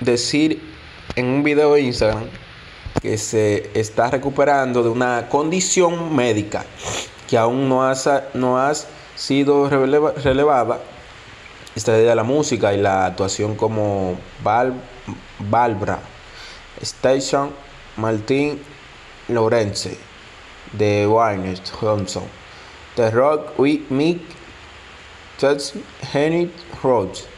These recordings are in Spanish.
Decir en un video de Instagram que se está recuperando de una condición médica que aún no ha, no sido releva, relevada. Esta de la música y la actuación como Val, Valbra, Station Martin Lawrence de Warner Johnson, The Rock with Mick Henry Rhodes.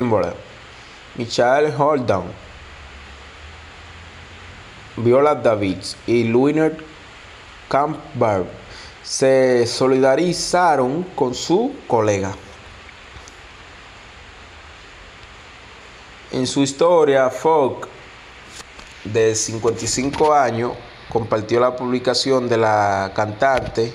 Michael Holdown, Viola Davids y Luiner Campbell se solidarizaron con su colega. En su historia, Fogg, de 55 años, compartió la publicación de la cantante